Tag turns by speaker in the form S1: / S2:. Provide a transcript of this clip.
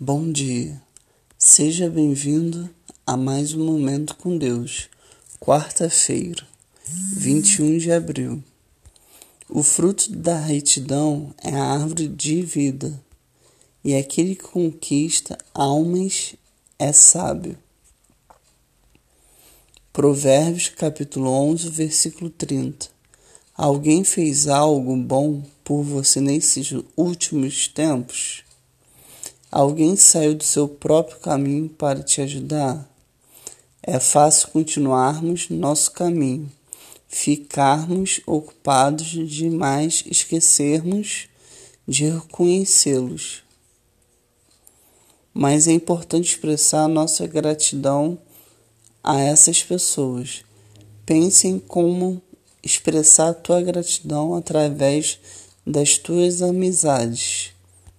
S1: Bom dia, seja bem-vindo a mais um Momento com Deus, quarta-feira, 21 de abril. O fruto da retidão é a árvore de vida, e aquele que conquista almas é sábio. Provérbios capítulo 11, versículo 30. Alguém fez algo bom por você nesses últimos tempos? Alguém saiu do seu próprio caminho para te ajudar? É fácil continuarmos nosso caminho, ficarmos ocupados demais, esquecermos de reconhecê-los. Mas é importante expressar nossa gratidão a essas pessoas. Pense em como expressar tua gratidão através das tuas amizades.